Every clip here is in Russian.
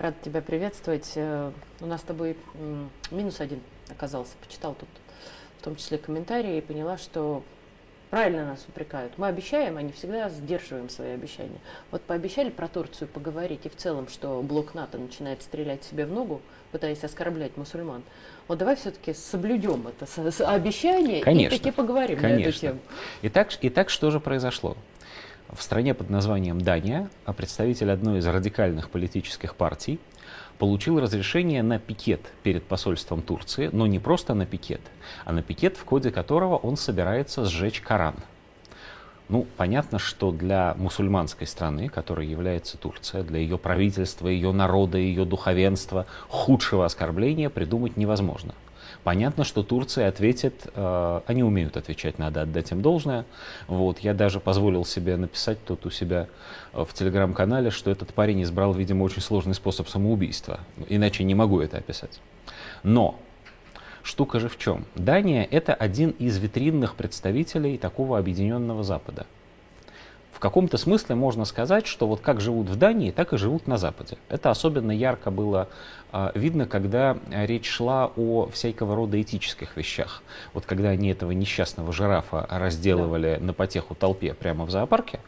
Рад тебя приветствовать. Э, у нас с тобой минус один оказался. Почитал тут в том числе комментарии и поняла, что правильно нас упрекают. Мы обещаем, а не всегда сдерживаем свои обещания. Вот пообещали про Турцию поговорить и в целом, что блок НАТО начинает стрелять себе в ногу, пытаясь оскорблять мусульман. Вот давай все-таки соблюдем это обещание Конечно. и таки поговорим Конечно. на эту тему. Итак, итак, что же произошло? В стране под названием Дания а представитель одной из радикальных политических партий получил разрешение на пикет перед посольством Турции, но не просто на пикет, а на пикет, в ходе которого он собирается сжечь Коран. Ну, понятно, что для мусульманской страны, которой является Турция, для ее правительства, ее народа, ее духовенства, худшего оскорбления придумать невозможно – Понятно, что Турция ответит, э, они умеют отвечать, надо отдать им должное. Вот, я даже позволил себе написать тут у себя э, в телеграм-канале, что этот парень избрал, видимо, очень сложный способ самоубийства. Иначе не могу это описать. Но штука же в чем? Дания – это один из витринных представителей такого объединенного Запада – в каком-то смысле можно сказать, что вот как живут в Дании, так и живут на Западе. Это особенно ярко было э, видно, когда речь шла о всякого рода этических вещах. Вот когда они этого несчастного жирафа разделывали да. на потеху толпе прямо в зоопарке,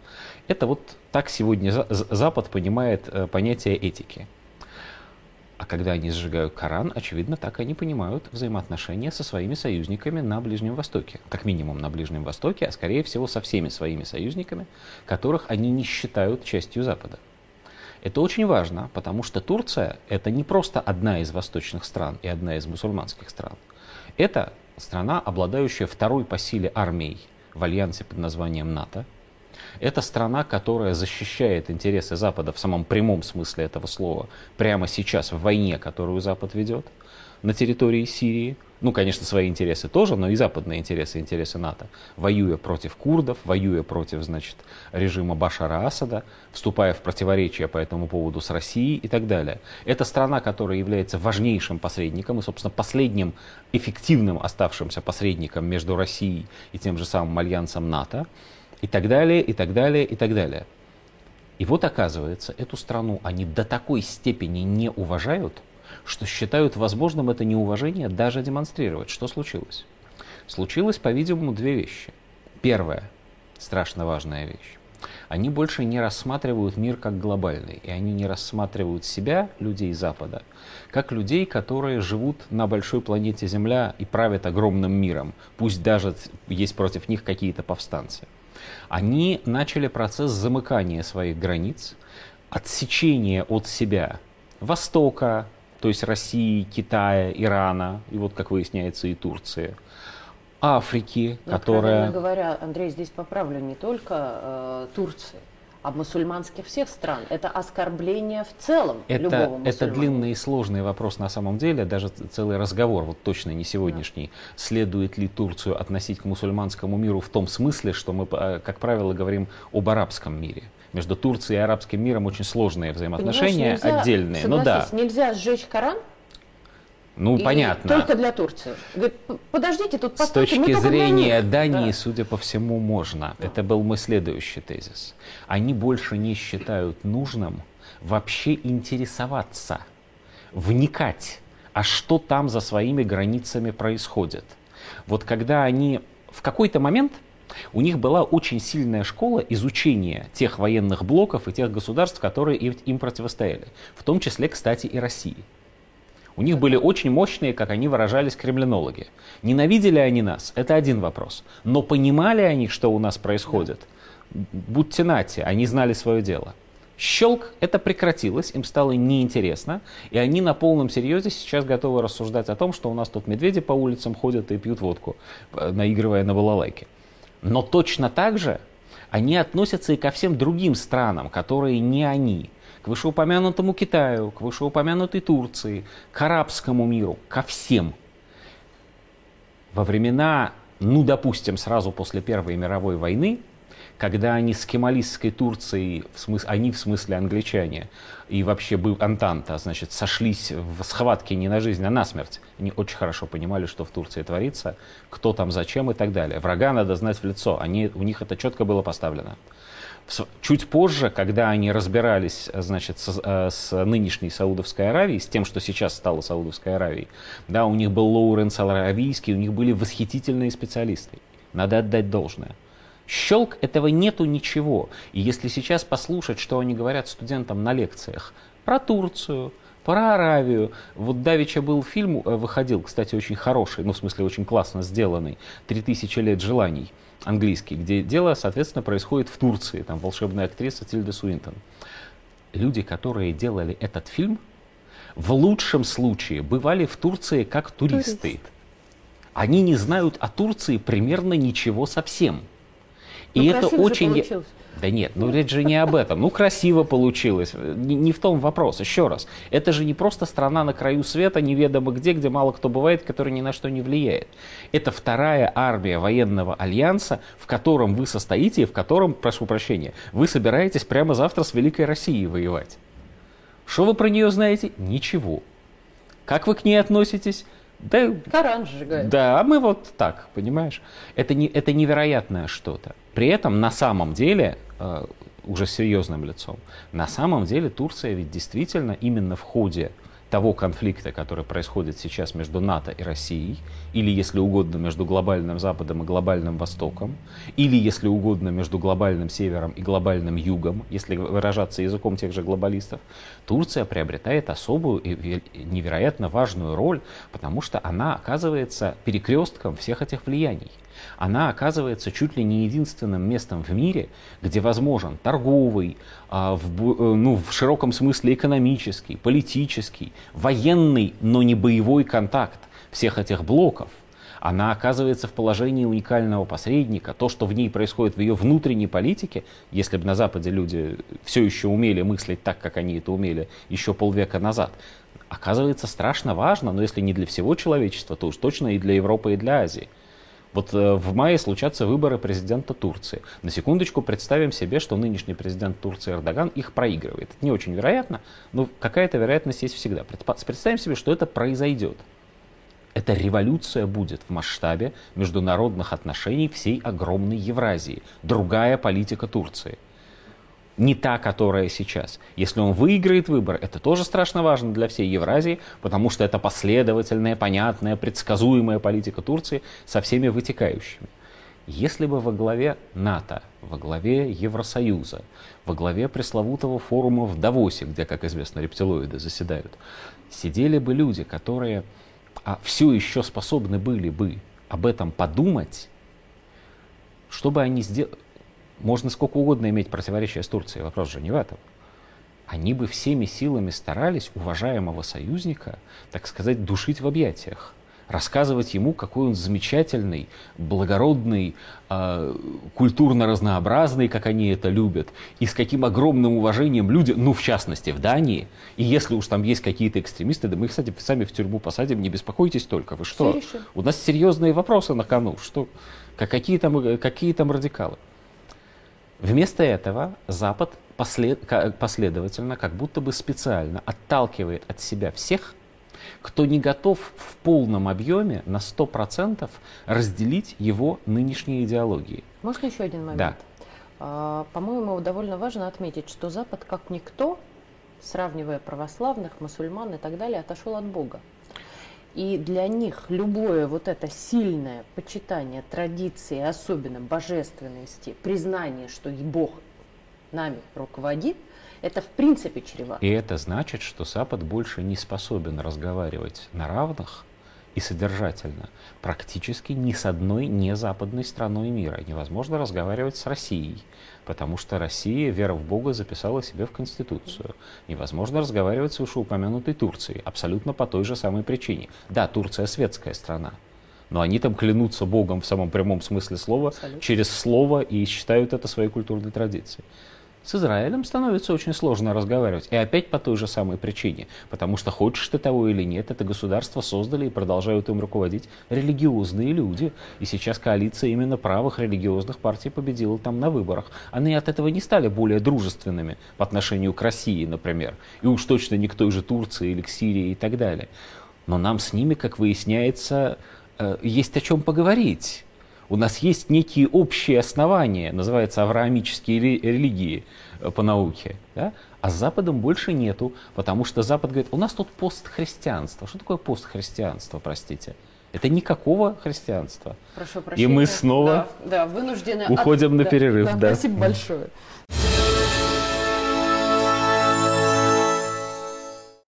это вот так сегодня Запад понимает э, понятие этики. Когда они сжигают Коран, очевидно, так они понимают взаимоотношения со своими союзниками на Ближнем Востоке. Как минимум на Ближнем Востоке, а скорее всего со всеми своими союзниками, которых они не считают частью Запада. Это очень важно, потому что Турция – это не просто одна из восточных стран и одна из мусульманских стран. Это страна, обладающая второй по силе армией в альянсе под названием НАТО – это страна, которая защищает интересы Запада в самом прямом смысле этого слова прямо сейчас в войне, которую Запад ведет на территории Сирии. Ну, конечно, свои интересы тоже, но и западные интересы, интересы НАТО. Воюя против курдов, воюя против, значит, режима Башара Асада, вступая в противоречия по этому поводу с Россией и так далее. Это страна, которая является важнейшим посредником и, собственно, последним эффективным оставшимся посредником между Россией и тем же самым альянсом НАТО и так далее, и так далее, и так далее. И вот оказывается, эту страну они до такой степени не уважают, что считают возможным это неуважение даже демонстрировать. Что случилось? Случилось, по-видимому, две вещи. Первая, страшно важная вещь. Они больше не рассматривают мир как глобальный, и они не рассматривают себя, людей Запада, как людей, которые живут на большой планете Земля и правят огромным миром, пусть даже есть против них какие-то повстанцы они начали процесс замыкания своих границ, отсечения от себя Востока, то есть России, Китая, Ирана, и вот, как выясняется, и Турции, Африки, Но, которая... говоря, Андрей, здесь поправлю, не только э, Турции, а мусульманских всех стран. Это оскорбление в целом это, любого мусульманина. Это длинный и сложный вопрос на самом деле, даже целый разговор, вот точно не сегодняшний. Да. Следует ли Турцию относить к мусульманскому миру в том смысле, что мы, э, как правило, говорим об арабском мире? Между Турцией и арабским миром очень сложные взаимоотношения, отдельные. Ну да. Нельзя сжечь Коран, ну, и понятно. Только для Турции. Говорит, подождите, тут С точки зрения Дании, да. судя по всему, можно. Да. Это был мой следующий тезис. Они больше не считают нужным вообще интересоваться, вникать, а что там за своими границами происходит. Вот когда они в какой-то момент у них была очень сильная школа изучения тех военных блоков и тех государств, которые им противостояли. В том числе, кстати, и России. У них были очень мощные, как они выражались, кремлинологи. Ненавидели они нас, это один вопрос. Но понимали они, что у нас происходит? Будьте нати, они знали свое дело. Щелк, это прекратилось, им стало неинтересно, и они на полном серьезе сейчас готовы рассуждать о том, что у нас тут медведи по улицам ходят и пьют водку, э, наигрывая на балалайке. Но точно так же они относятся и ко всем другим странам, которые не они – к вышеупомянутому Китаю, к вышеупомянутой Турции, к арабскому миру, ко всем. Во времена, ну, допустим, сразу после Первой мировой войны, когда они с кемалистской Турцией, в смысле, они в смысле англичане, и вообще был Антанта, значит, сошлись в схватке не на жизнь, а на смерть. Они очень хорошо понимали, что в Турции творится, кто там зачем и так далее. Врага надо знать в лицо, они, у них это четко было поставлено. Чуть позже, когда они разбирались значит, с, э, с нынешней Саудовской Аравией, с тем, что сейчас стало Саудовской Аравией, да, у них был Лоуренс Аравийский, у них были восхитительные специалисты. Надо отдать должное. Щелк этого нету ничего. И если сейчас послушать, что они говорят студентам на лекциях про Турцию, про Аравию. Вот Давича был фильм, э, выходил, кстати, очень хороший, ну, в смысле, очень классно сделанный, «Три тысячи лет желаний», английский, где дело, соответственно, происходит в Турции, там волшебная актриса Тильда Суинтон. Люди, которые делали этот фильм, в лучшем случае бывали в Турции как туристы. Турист. Они не знают о Турции примерно ничего совсем. И ну, это очень... Да нет, ну речь же не об этом. Ну красиво получилось. Не, не в том вопрос. Еще раз. Это же не просто страна на краю света, неведомо где, где мало кто бывает, которая ни на что не влияет. Это вторая армия военного альянса, в котором вы состоите и в котором, прошу прощения, вы собираетесь прямо завтра с Великой Россией воевать. Что вы про нее знаете? Ничего. Как вы к ней относитесь? Да, Коран сжигает. Да, а мы вот так, понимаешь? Это, не, это невероятное что-то. При этом на самом деле, э, уже серьезным лицом, на самом деле Турция ведь действительно именно в ходе того конфликта, который происходит сейчас между НАТО и Россией, или, если угодно, между глобальным Западом и глобальным Востоком, или, если угодно, между глобальным Севером и глобальным Югом, если выражаться языком тех же глобалистов, Турция приобретает особую и невероятно важную роль, потому что она оказывается перекрестком всех этих влияний она оказывается чуть ли не единственным местом в мире, где возможен торговый, а, в, э, ну, в широком смысле экономический, политический, военный, но не боевой контакт всех этих блоков. Она оказывается в положении уникального посредника. То, что в ней происходит в ее внутренней политике, если бы на Западе люди все еще умели мыслить так, как они это умели еще полвека назад, оказывается страшно важно, но если не для всего человечества, то уж точно и для Европы, и для Азии. Вот э, в мае случатся выборы президента Турции. На секундочку представим себе, что нынешний президент Турции Эрдоган их проигрывает. Это не очень вероятно, но какая-то вероятность есть всегда. Представим себе, что это произойдет. Эта революция будет в масштабе международных отношений всей огромной Евразии. Другая политика Турции – не та, которая сейчас. Если он выиграет выбор, это тоже страшно важно для всей Евразии, потому что это последовательная, понятная, предсказуемая политика Турции со всеми вытекающими. Если бы во главе НАТО, во главе Евросоюза, во главе пресловутого форума в Давосе, где, как известно, рептилоиды заседают, сидели бы люди, которые а, все еще способны были бы об этом подумать, что бы они сделали, можно сколько угодно иметь противоречия с Турцией, вопрос же не в этом. Они бы всеми силами старались уважаемого союзника, так сказать, душить в объятиях рассказывать ему, какой он замечательный, благородный, э, культурно разнообразный, как они это любят, и с каким огромным уважением люди, ну, в частности, в Дании, и если уж там есть какие-то экстремисты, да мы их, кстати, сами в тюрьму посадим, не беспокойтесь только, вы что? У нас серьезные вопросы на кону, что, какие там, какие там радикалы? Вместо этого Запад послед, последовательно, как будто бы специально отталкивает от себя всех, кто не готов в полном объеме на 100% разделить его нынешние идеологии. Можно еще один момент? Да. А, по-моему, довольно важно отметить, что Запад, как никто, сравнивая православных, мусульман и так далее, отошел от Бога. И для них любое вот это сильное почитание традиции, особенно божественности, признание, что Бог нами руководит, это в принципе чревато. И это значит, что Запад больше не способен разговаривать на равных и содержательно практически ни с одной не западной страной мира. Невозможно разговаривать с Россией, потому что Россия, вера в Бога, записала себе в Конституцию. Невозможно разговаривать с вышеупомянутой Турцией, абсолютно по той же самой причине. Да, Турция светская страна, но они там клянутся Богом в самом прямом смысле слова, Абсолютно. через слово и считают это своей культурной традицией. С Израилем становится очень сложно разговаривать. И опять по той же самой причине. Потому что хочешь ты того или нет, это государство создали и продолжают им руководить религиозные люди. И сейчас коалиция именно правых религиозных партий победила там на выборах. Они от этого не стали более дружественными по отношению к России, например. И уж точно не к той же Турции или к Сирии и так далее. Но нам с ними, как выясняется, э, есть о чем поговорить. У нас есть некие общие основания, называются авраамические религии э, по науке, да? а с Западом больше нету, потому что Запад говорит, у нас тут постхристианство. Что такое постхристианство, простите? Это никакого христианства. Прошу прощения. И мы снова да, да, вынуждены уходим от... на перерыв. Да, да. Спасибо большое.